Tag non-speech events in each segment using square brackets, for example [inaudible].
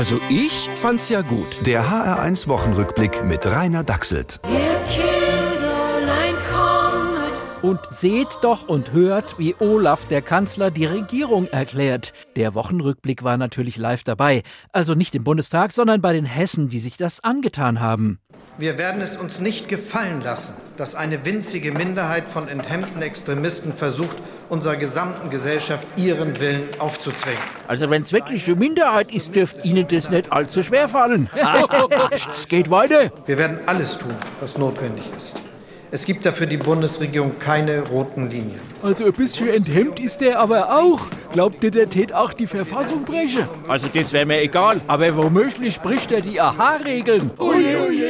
Also ich fand's ja gut. Der HR1 Wochenrückblick mit Rainer Dachselt. Und seht doch und hört, wie Olaf, der Kanzler, die Regierung erklärt. Der Wochenrückblick war natürlich live dabei. Also nicht im Bundestag, sondern bei den Hessen, die sich das angetan haben. Wir werden es uns nicht gefallen lassen, dass eine winzige Minderheit von enthemmten Extremisten versucht, unserer gesamten Gesellschaft ihren Willen aufzuzwingen. Also wenn es wirklich eine Minderheit ist, dürft Ihnen das nicht allzu schwer fallen. [laughs] es geht weiter. Wir werden alles tun, was notwendig ist. Es gibt dafür die Bundesregierung keine roten Linien. Also ein bisschen enthemmt ist der aber auch. Glaubt ihr, der tät auch die Verfassung brechen? Also das wäre mir egal. Aber womöglich spricht er die AHA-Regeln.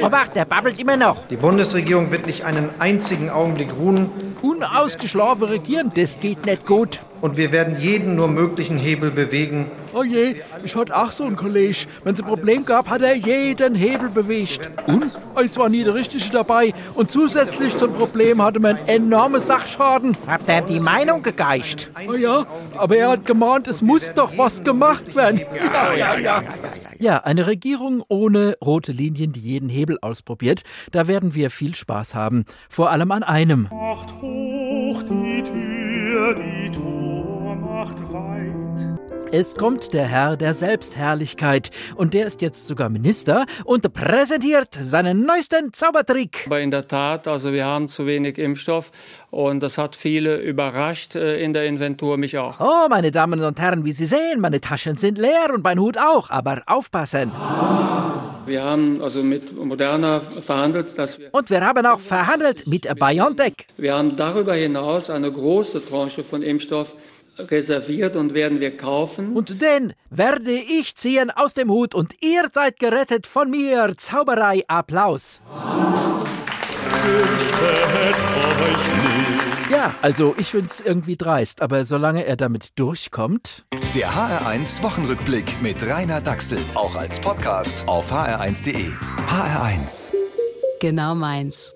Aber der babbelt immer noch. Die Bundesregierung wird nicht einen einzigen Augenblick ruhen. Unausgeschlafen regieren, das geht nicht gut. Und wir werden jeden nur möglichen Hebel bewegen. Oh je, ich hatte auch so einen Kollege. Wenn es ein Problem gab, hat er jeden Hebel bewegt. Und es war nie der Richtige dabei. Und zusätzlich zum Problem hatte man enorme Sachschaden. Habt ihr die Meinung gegeischt? Oh ja, aber er hat gemahnt, es muss doch was gemacht werden. Ja, ja, ja. Ja, eine Regierung ohne rote Linien, die jeden Hebel ausprobiert. Da werden wir viel Spaß haben. Vor allem an einem. Macht Es kommt der Herr der Selbstherrlichkeit und der ist jetzt sogar Minister und präsentiert seinen neuesten Zaubertrick. Aber in der Tat, also wir haben zu wenig Impfstoff und das hat viele überrascht äh, in der Inventur, mich auch. Oh, meine Damen und Herren, wie Sie sehen, meine Taschen sind leer und mein Hut auch, aber aufpassen. Wir haben also mit Moderna verhandelt, dass wir, Und wir haben auch verhandelt mit BioNTech. wir haben darüber hinaus eine große Tranche von Impfstoff reserviert und werden wir kaufen. Und den werde ich ziehen aus dem Hut und ihr seid gerettet von mir. Zauberei, Applaus. Ja, also ich find's irgendwie dreist, aber solange er damit durchkommt. Der HR1 Wochenrückblick mit Rainer Dachselt. Auch als Podcast auf hr1.de. HR1. Genau meins.